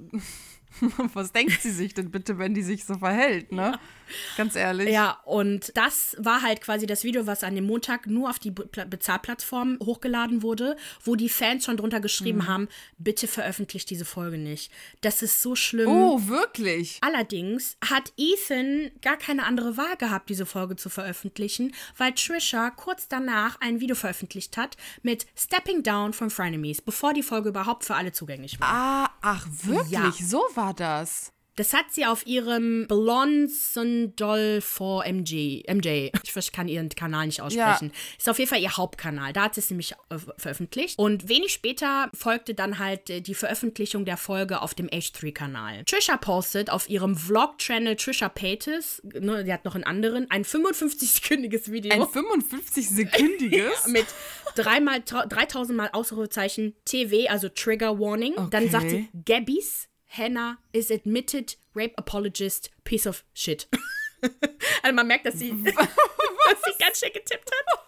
*laughs* Was denkt sie sich denn bitte, wenn die sich so verhält, ne? Ja. Ganz ehrlich. Ja, und das war halt quasi das Video, was an dem Montag nur auf die Be Bezahlplattform hochgeladen wurde, wo die Fans schon drunter geschrieben mhm. haben, bitte veröffentlicht diese Folge nicht. Das ist so schlimm. Oh, wirklich? Allerdings hat Ethan gar keine andere Wahl gehabt, diese Folge zu veröffentlichen, weil Trisha kurz danach ein Video veröffentlicht hat mit Stepping Down von Frenemies, bevor die Folge überhaupt für alle zugänglich war. Ah, ach wirklich? Ja. So war das. Das hat sie auf ihrem Blonsendol for MJ. MJ. Ich kann ihren Kanal nicht aussprechen. Ja. Ist auf jeden Fall ihr Hauptkanal. Da hat sie es nämlich äh, veröffentlicht. Und wenig später folgte dann halt äh, die Veröffentlichung der Folge auf dem H3-Kanal. Trisha postet auf ihrem Vlog-Channel Trisha Pates, ne, die hat noch einen anderen, ein 55-sekündiges Video. Ein 55-sekündiges? *laughs* mit dreimal, 3000 Mal Ausrufezeichen TV, also Trigger Warning. Okay. Dann sagt sie Gabby's Hannah is admitted rape apologist, piece of shit. *laughs* *laughs* also man merkt, dass sie, *laughs* dass sie ganz schön getippt hat.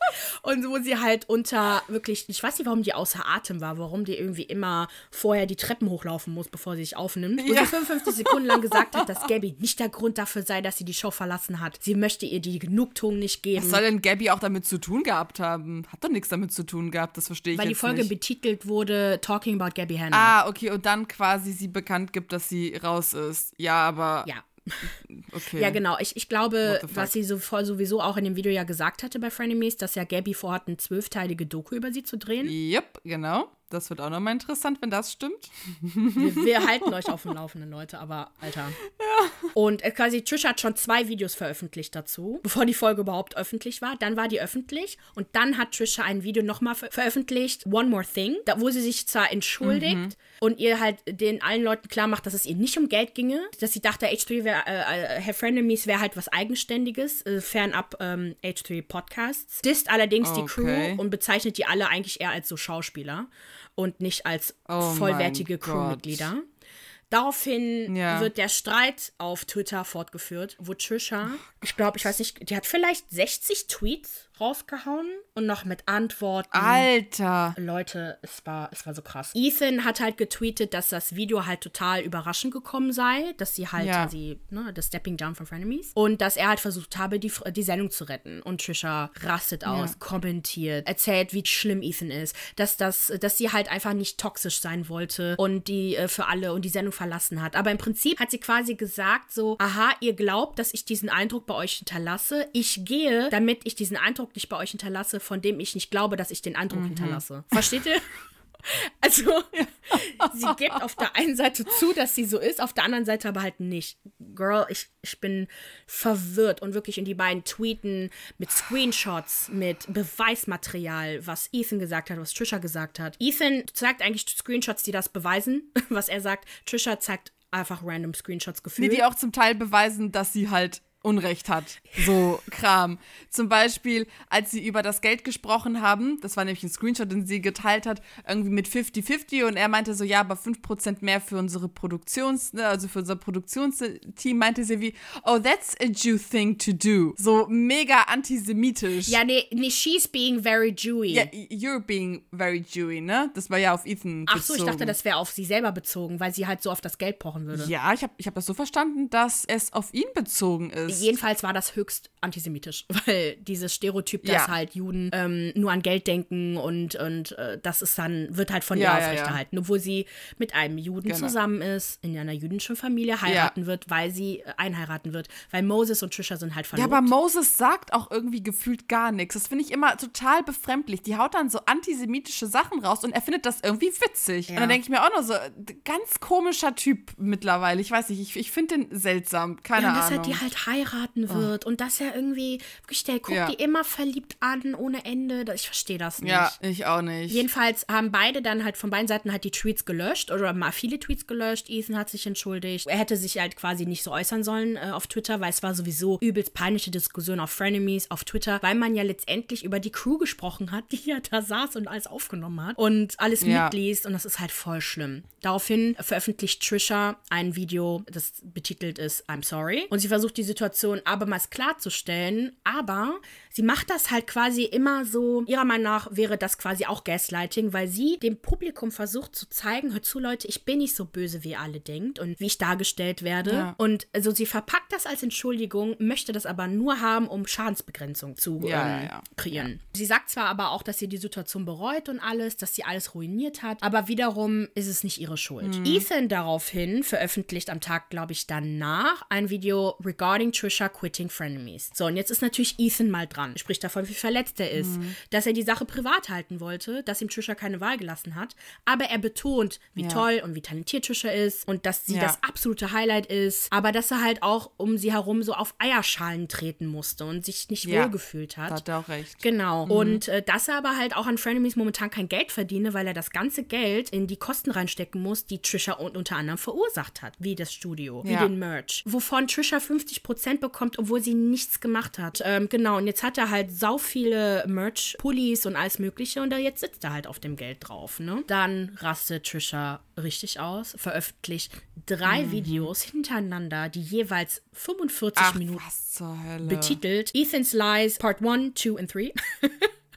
Und wo sie halt unter wirklich, ich weiß nicht, warum die außer Atem war, warum die irgendwie immer vorher die Treppen hochlaufen muss, bevor sie sich aufnimmt. Ja. Und sie 55 Sekunden lang gesagt hat, dass Gabby nicht der Grund dafür sei, dass sie die Show verlassen hat. Sie möchte ihr die Genugtuung nicht geben. Was soll denn Gabby auch damit zu tun gehabt haben? Hat doch nichts damit zu tun gehabt, das verstehe ich Weil die Folge nicht. betitelt wurde Talking About Gabby Hanna. Ah, okay, und dann quasi sie bekannt gibt, dass sie raus ist. Ja, aber. Ja. Okay. Ja, genau. Ich, ich glaube, was sie so sowieso auch in dem Video ja gesagt hatte bei Frenemies, dass ja Gabby vorhat, eine zwölfteilige Doku über sie zu drehen. Yep, genau. Das wird auch nochmal interessant, wenn das stimmt. Wir, wir, *laughs* halten euch auf dem Laufenden, Leute, aber Alter. Ja. Und äh, quasi Trish hat schon zwei Videos veröffentlicht dazu, bevor die Folge überhaupt öffentlich war. Dann war die öffentlich und dann hat Trisha ein Video nochmal ver veröffentlicht, One More Thing, da, wo sie sich zwar entschuldigt mhm. und ihr halt den allen Leuten klar macht, dass es ihr nicht um Geld ginge, dass sie dachte, H3 wäre, äh, äh, Her Frenemies wäre halt was Eigenständiges, äh, fernab ähm, H3 Podcasts. Disst allerdings okay. die Crew und bezeichnet die alle eigentlich eher als so Schauspieler und nicht als oh vollwertige Crewmitglieder. Daraufhin ja. wird der Streit auf Twitter fortgeführt, wo Trisha, ich glaube, ich weiß nicht, die hat vielleicht 60 Tweets rausgehauen und noch mit Antworten. Alter! Leute, es war, es war so krass. Ethan hat halt getweetet, dass das Video halt total überraschend gekommen sei, dass sie halt ja. sie, ne, das Stepping Down von Frenemies und dass er halt versucht habe, die, die Sendung zu retten. Und Trisha rastet aus, ja. kommentiert, erzählt, wie schlimm Ethan ist, dass, das, dass sie halt einfach nicht toxisch sein wollte und die äh, für alle und die Sendung verlassen hat. Aber im Prinzip hat sie quasi gesagt so, aha, ihr glaubt, dass ich diesen Eindruck bei euch hinterlasse. Ich gehe, damit ich diesen Eindruck Eindruck nicht bei euch hinterlasse, von dem ich nicht glaube, dass ich den Eindruck mhm. hinterlasse. Versteht ihr? *laughs* Also, *laughs* sie gibt auf der einen Seite zu, dass sie so ist, auf der anderen Seite aber halt nicht. Girl, ich, ich bin verwirrt und wirklich in die beiden tweeten mit Screenshots, mit Beweismaterial, was Ethan gesagt hat, was Trisha gesagt hat. Ethan zeigt eigentlich Screenshots, die das beweisen, *laughs* was er sagt. Trisha zeigt einfach random Screenshots gefühlt. Nee, die auch zum Teil beweisen, dass sie halt Unrecht hat. So Kram. Zum Beispiel, als sie über das Geld gesprochen haben, das war nämlich ein Screenshot, den sie geteilt hat, irgendwie mit 50-50 und er meinte so, ja, aber 5% mehr für unsere Produktions, ne, also für unser Produktionsteam, meinte sie wie, oh, that's a Jew thing to do. So mega antisemitisch. Ja, nee, nee, she's being very Jewy. Ja, you're being very Jewy, ne? Das war ja auf Ethan Ach so, ich dachte, das wäre auf sie selber bezogen, weil sie halt so auf das Geld pochen würde. Ja, ich habe ich hab das so verstanden, dass es auf ihn bezogen ist ist. Jedenfalls war das höchst antisemitisch, *laughs* weil dieses Stereotyp, dass ja. halt Juden ähm, nur an Geld denken und, und äh, das ist dann, wird halt von ja, ihr aufrechterhalten. Obwohl sie mit einem Juden genau. zusammen ist, in einer jüdischen Familie heiraten wird, weil sie äh, einheiraten wird. Weil Moses und Trisha sind halt verlobt. Ja, aber Moses sagt auch irgendwie gefühlt gar nichts. Das finde ich immer total befremdlich. Die haut dann so antisemitische Sachen raus und er findet das irgendwie witzig. Und dann denke ich mir auch nur so, ganz komischer Typ mittlerweile. Ich weiß nicht, ich, ich finde den seltsam. Keine Ahnung. Dass er die halt heiraten oh. wird oh. und dass er irgendwie, wirklich, der guckt ja. die immer verliebt an, ohne Ende. Ich verstehe das nicht. Ja, ich auch nicht. Jedenfalls haben beide dann halt von beiden Seiten halt die Tweets gelöscht oder mal viele Tweets gelöscht. Ethan hat sich entschuldigt. Er hätte sich halt quasi nicht so äußern sollen äh, auf Twitter, weil es war sowieso übelst peinliche Diskussion auf Frenemies, auf Twitter, weil man ja letztendlich über die Crew gesprochen hat, *laughs* die ja da saß und alles aufgenommen hat und alles ja. mitliest und das ist halt voll schlimm. Daraufhin veröffentlicht Trisha ein Video, das betitelt ist I'm sorry und sie versucht die Situation abermals klarzustellen, aber sie macht das halt quasi immer so, ihrer Meinung nach wäre das quasi auch Gaslighting, weil sie dem Publikum versucht zu zeigen, hört zu Leute, ich bin nicht so böse, wie ihr alle denkt und wie ich dargestellt werde. Ja. Und also sie verpackt das als Entschuldigung, möchte das aber nur haben, um Schadensbegrenzung zu ja, ähm, ja, kreieren. Sie sagt zwar aber auch, dass sie die Situation bereut und alles, dass sie alles ruiniert hat, aber wiederum ist es nicht ihre Schuld. Mhm. Ethan daraufhin veröffentlicht am Tag, glaube ich, danach ein Video regarding Trisha quitting Frenemies. So, und jetzt ist natürlich Ethan mal dran. Spricht davon, wie verletzt er ist, mhm. dass er die Sache privat halten wollte, dass ihm Trisha keine Wahl gelassen hat, aber er betont, wie toll und wie talentiert Trisha ist und dass sie das absolute Highlight ist, aber dass er halt auch um sie herum so auf Eierschalen treten musste und sich nicht ja, wohlgefühlt hat. Hat er auch recht. Genau. Mhm. Und äh, dass er aber halt auch an Frenemies momentan kein Geld verdiene, weil er das ganze Geld in die Kosten reinstecken muss, die Trisha unter anderem verursacht hat, wie das Studio, ja. wie den Merch. Wovon Trisha 50% bekommt, obwohl sie nichts gemacht hat. Ähm, genau, und jetzt hat er halt sau viele Merch-Pullis und alles Mögliche und da jetzt sitzt er halt auf dem Geld drauf. Ne? Dann rastet Trisha richtig aus, veröffentlicht drei mhm. Videos hintereinander, die jeweils 45 Ach, Minuten betitelt. Ethan's Lies Part 1, 2 und 3.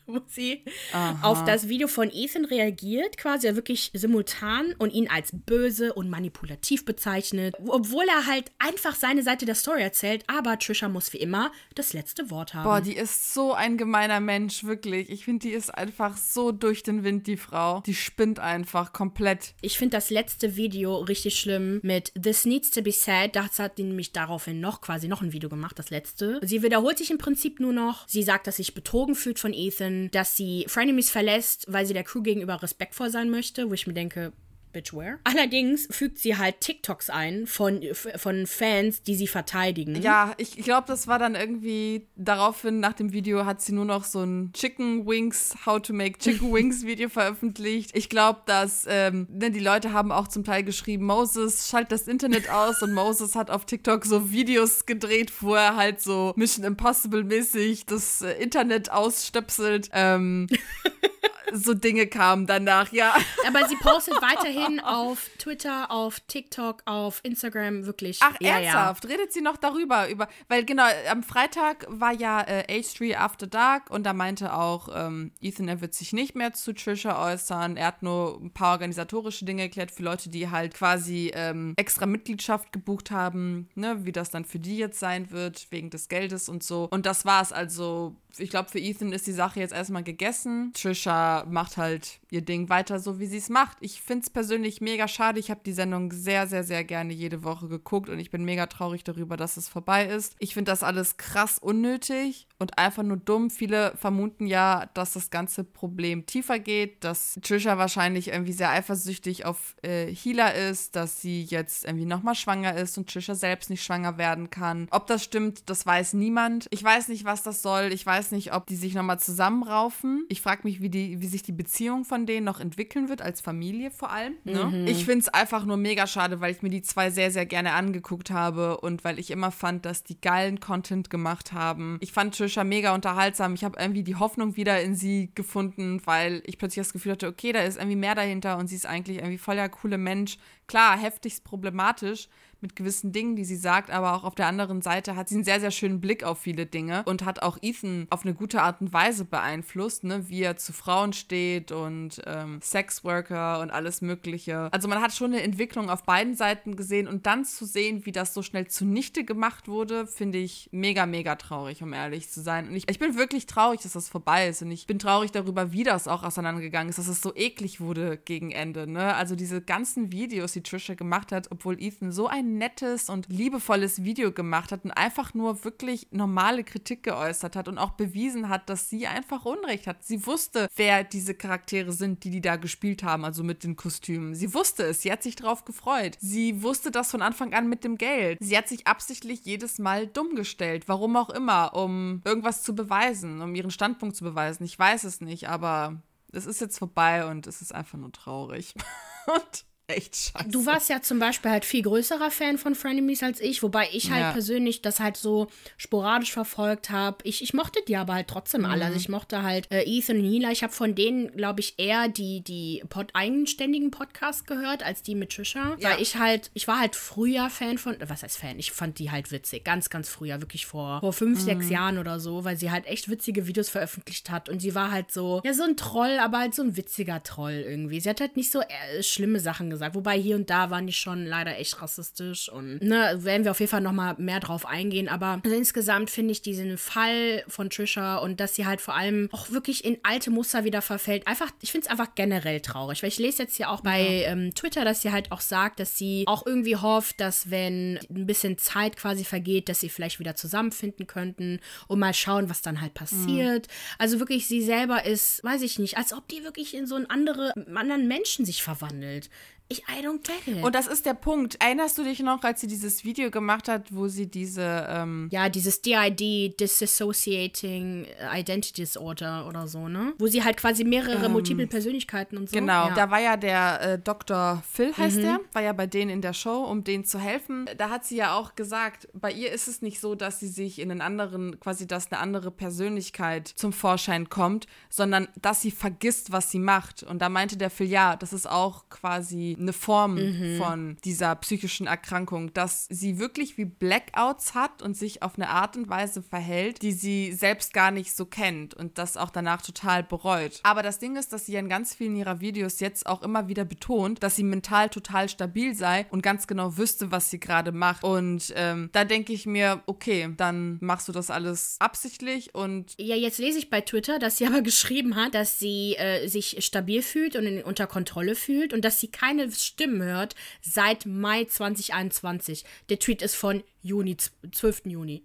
*laughs* wo sie Aha. auf das Video von Ethan reagiert, quasi wirklich simultan und ihn als böse und manipulativ bezeichnet, obwohl er halt einfach seine Seite der Story erzählt, aber Trisha muss wie immer das letzte Wort haben. Boah, die ist so ein gemeiner Mensch, wirklich. Ich finde, die ist einfach so durch den Wind, die Frau. Die spinnt einfach komplett. Ich finde das letzte Video richtig schlimm mit This Needs to be Said. Das hat die nämlich daraufhin noch quasi noch ein Video gemacht, das letzte. Sie wiederholt sich im Prinzip nur noch. Sie sagt, dass sich betrogen fühlt von Ethan dass sie Frenemies verlässt, weil sie der Crew gegenüber respektvoll sein möchte, wo ich mir denke, Bitchware. Allerdings fügt sie halt TikToks ein von, von Fans, die sie verteidigen. Ja, ich glaube, das war dann irgendwie daraufhin, nach dem Video hat sie nur noch so ein Chicken Wings, How to Make Chicken *laughs* Wings Video veröffentlicht. Ich glaube, dass ähm, ne, die Leute haben auch zum Teil geschrieben, Moses schalt das Internet aus und Moses hat auf TikTok so Videos gedreht, wo er halt so Mission Impossible mäßig das äh, Internet ausstöpselt. Ähm, *laughs* so Dinge kamen danach, ja. Aber sie postet weiterhin auf Twitter, auf TikTok, auf Instagram, wirklich. Ach, ja, ernsthaft? Ja. Redet sie noch darüber? Über, weil genau, am Freitag war ja äh, H3 After Dark und da meinte auch ähm, Ethan, er wird sich nicht mehr zu Trisha äußern. Er hat nur ein paar organisatorische Dinge erklärt für Leute, die halt quasi ähm, extra Mitgliedschaft gebucht haben, ne, wie das dann für die jetzt sein wird, wegen des Geldes und so. Und das war es also ich glaube, für Ethan ist die Sache jetzt erstmal gegessen. Trisha macht halt ihr Ding weiter so, wie sie es macht. Ich finde es persönlich mega schade. Ich habe die Sendung sehr, sehr, sehr gerne jede Woche geguckt und ich bin mega traurig darüber, dass es vorbei ist. Ich finde das alles krass unnötig und einfach nur dumm. Viele vermuten ja, dass das ganze Problem tiefer geht, dass Trisha wahrscheinlich irgendwie sehr eifersüchtig auf äh, Hila ist, dass sie jetzt irgendwie nochmal schwanger ist und Trisha selbst nicht schwanger werden kann. Ob das stimmt, das weiß niemand. Ich weiß nicht, was das soll. Ich weiß nicht, ob die sich nochmal zusammenraufen. Ich frage mich, wie, die, wie sich die Beziehung von denen noch entwickeln wird, als Familie vor allem. Ne? Mhm. Ich finde es einfach nur mega schade, weil ich mir die zwei sehr, sehr gerne angeguckt habe und weil ich immer fand, dass die geilen Content gemacht haben. Ich fand Trisha mega unterhaltsam. Ich habe irgendwie die Hoffnung wieder in sie gefunden, weil ich plötzlich das Gefühl hatte, okay, da ist irgendwie mehr dahinter und sie ist eigentlich irgendwie voll der coole Mensch. Klar, heftigst problematisch, mit gewissen Dingen, die sie sagt, aber auch auf der anderen Seite hat sie einen sehr, sehr schönen Blick auf viele Dinge und hat auch Ethan auf eine gute Art und Weise beeinflusst, ne? wie er zu Frauen steht und ähm, Sexworker und alles Mögliche. Also man hat schon eine Entwicklung auf beiden Seiten gesehen und dann zu sehen, wie das so schnell zunichte gemacht wurde, finde ich mega, mega traurig, um ehrlich zu sein. Und ich, ich bin wirklich traurig, dass das vorbei ist und ich bin traurig darüber, wie das auch auseinandergegangen ist, dass es so eklig wurde gegen Ende. Ne? Also diese ganzen Videos, die Trisha gemacht hat, obwohl Ethan so ein nettes und liebevolles Video gemacht hat und einfach nur wirklich normale Kritik geäußert hat und auch bewiesen hat, dass sie einfach Unrecht hat. Sie wusste, wer diese Charaktere sind, die die da gespielt haben, also mit den Kostümen. Sie wusste es, sie hat sich drauf gefreut. Sie wusste das von Anfang an mit dem Geld. Sie hat sich absichtlich jedes Mal dumm gestellt, warum auch immer, um irgendwas zu beweisen, um ihren Standpunkt zu beweisen. Ich weiß es nicht, aber es ist jetzt vorbei und es ist einfach nur traurig. *laughs* und echt scheiße. Du warst ja zum Beispiel halt viel größerer Fan von Frenemies als ich, wobei ich halt Ja. persönlich das halt so sporadisch verfolgt habe. Ich, ich mochte die aber halt trotzdem alle. Mhm. Also ich mochte halt äh, Ethan und Hila. Ich habe von denen, glaube ich, eher die, die Pod eigenständigen Podcasts gehört, als die mit Trisha. Ja. Weil ich halt, ich war halt früher Fan von, was heißt Fan? Ich fand die halt witzig. Ganz, ganz früher, wirklich vor, vor fünf, Mhm. sechs Jahren oder so, weil sie halt echt witzige Videos veröffentlicht hat. Und sie war halt so, ja, so ein Troll, aber halt so ein witziger Troll irgendwie. Sie hat halt nicht so äh, schlimme Sachen gesagt. Wobei hier und da waren die schon leider echt rassistisch. Und ne, werden wir auf jeden Fall nochmal mehr drauf eingehen. Aber also insgesamt finde ich diesen Fall von Trisha und dass sie halt vor allem auch wirklich in alte Muster wieder verfällt. Einfach, ich finde es einfach generell traurig. Weil ich lese jetzt hier auch bei ähm, Twitter, dass sie halt auch sagt, dass sie auch irgendwie hofft, dass wenn ein bisschen Zeit quasi vergeht, dass sie vielleicht wieder zusammenfinden könnten und mal schauen, was dann halt passiert. Also wirklich, sie selber ist, weiß ich nicht, als ob die wirklich in so einen andere, anderen Menschen sich verwandelt. Ich, I don't get it. Und das ist der Punkt. Erinnerst du dich noch, als sie dieses Video gemacht hat, wo sie diese, ähm, ja, dieses DID, Disassociating Identity Disorder oder so, ne? Wo sie halt quasi mehrere multiple Persönlichkeiten und so. Genau, Ja. Mhm. da war ja der äh, Dr. Phil heißt der, war ja bei denen in der Show, um denen zu helfen. Da hat sie ja auch gesagt, bei ihr ist es nicht so, dass sie sich in einen anderen, quasi, dass eine andere Persönlichkeit zum Vorschein kommt, sondern dass sie vergisst, was sie macht. Und da meinte der Phil, ja, das ist auch quasi eine Form Mhm. von dieser psychischen Erkrankung, dass sie wirklich wie Blackouts hat und sich auf eine Art und Weise verhält, die sie selbst gar nicht so kennt und das auch danach total bereut. Aber das Ding ist, dass sie ja in ganz vielen ihrer Videos jetzt auch immer wieder betont, dass sie mental total stabil sei und ganz genau wüsste, was sie gerade macht. Und ähm, da denke ich mir, okay, dann machst du das alles absichtlich und Ja, jetzt lese ich bei Twitter, dass sie aber *laughs* geschrieben hat, dass sie äh, sich stabil fühlt und in, unter Kontrolle fühlt und dass sie keine Stimmen hört seit Mai 2021. Der Tweet ist von Juni, 12. Juni.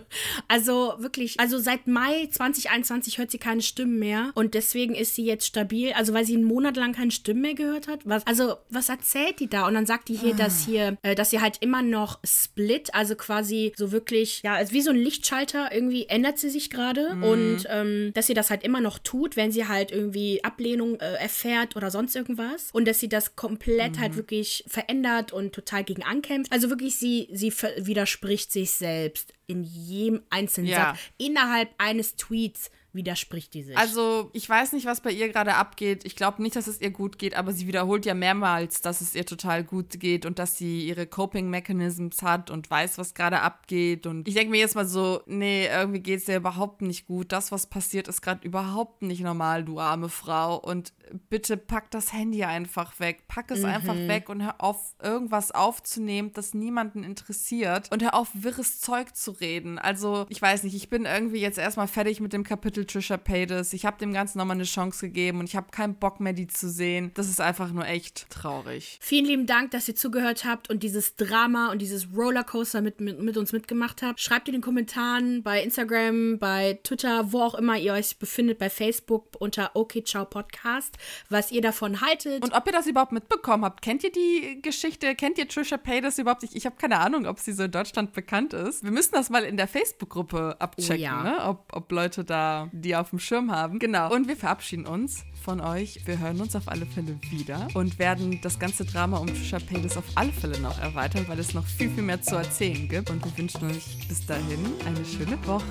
*laughs* Also wirklich, also seit Mai 2021 hört sie keine Stimmen mehr und deswegen ist sie jetzt stabil, also weil sie einen Monat lang keine Stimmen mehr gehört hat. Was, also was erzählt die da? Und dann sagt die hier, dass hier, äh, dass sie halt immer noch split, also quasi so wirklich, ja, also wie so ein Lichtschalter irgendwie ändert sie sich gerade und ähm, dass sie das halt immer noch tut, wenn sie halt irgendwie Ablehnung äh, erfährt oder sonst irgendwas und dass sie das komplett halt wirklich verändert und total gegen ankämpft. Also wirklich, sie, sie widerspricht sich selbst in jedem einzelnen Ja. Satz. Innerhalb eines Tweets widerspricht die sich. Also, ich weiß nicht, was bei ihr gerade abgeht. Ich glaube nicht, dass es ihr gut geht, aber sie wiederholt ja mehrmals, dass es ihr total gut geht und dass sie ihre Coping Mechanisms hat und weiß, was gerade abgeht. Und ich denke mir jetzt mal so, nee, irgendwie geht es dir überhaupt nicht gut. Das, was passiert, ist gerade überhaupt nicht normal, du arme Frau. Und bitte pack das Handy einfach weg. Pack es einfach weg und hör auf, irgendwas aufzunehmen, das niemanden interessiert. Und hör auf, wirres Zeug zu reden. Also, ich weiß nicht, ich bin irgendwie jetzt erstmal fertig mit dem Kapitel Trisha Paytas. Ich habe dem Ganzen nochmal eine Chance gegeben und ich habe keinen Bock mehr, die zu sehen. Das ist einfach nur echt traurig. Vielen lieben Dank, dass ihr zugehört habt und dieses Drama und dieses Rollercoaster mit, mit, mit uns mitgemacht habt. Schreibt in den Kommentaren bei Instagram, bei Twitter, wo auch immer ihr euch befindet, bei Facebook unter OK Ciao Podcast, was ihr davon haltet. Und ob ihr das überhaupt mitbekommen habt, kennt ihr die Geschichte? Kennt ihr Trisha Paytas überhaupt? Ich, ich habe keine Ahnung, ob sie so in Deutschland bekannt ist. Wir müssen das mal in der Facebook-Gruppe abchecken, Oh ja. ne? ob, ob Leute da die auf dem Schirm haben. Genau. Und wir verabschieden uns von euch. Wir hören uns auf alle Fälle wieder und werden das ganze Drama um Trisha Paytas auf alle Fälle noch erweitern, weil es noch viel, viel mehr zu erzählen gibt. Und wir wünschen euch bis dahin eine schöne Woche.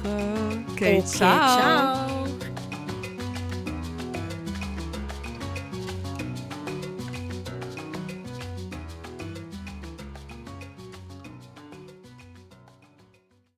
Okay, Okay, ciao.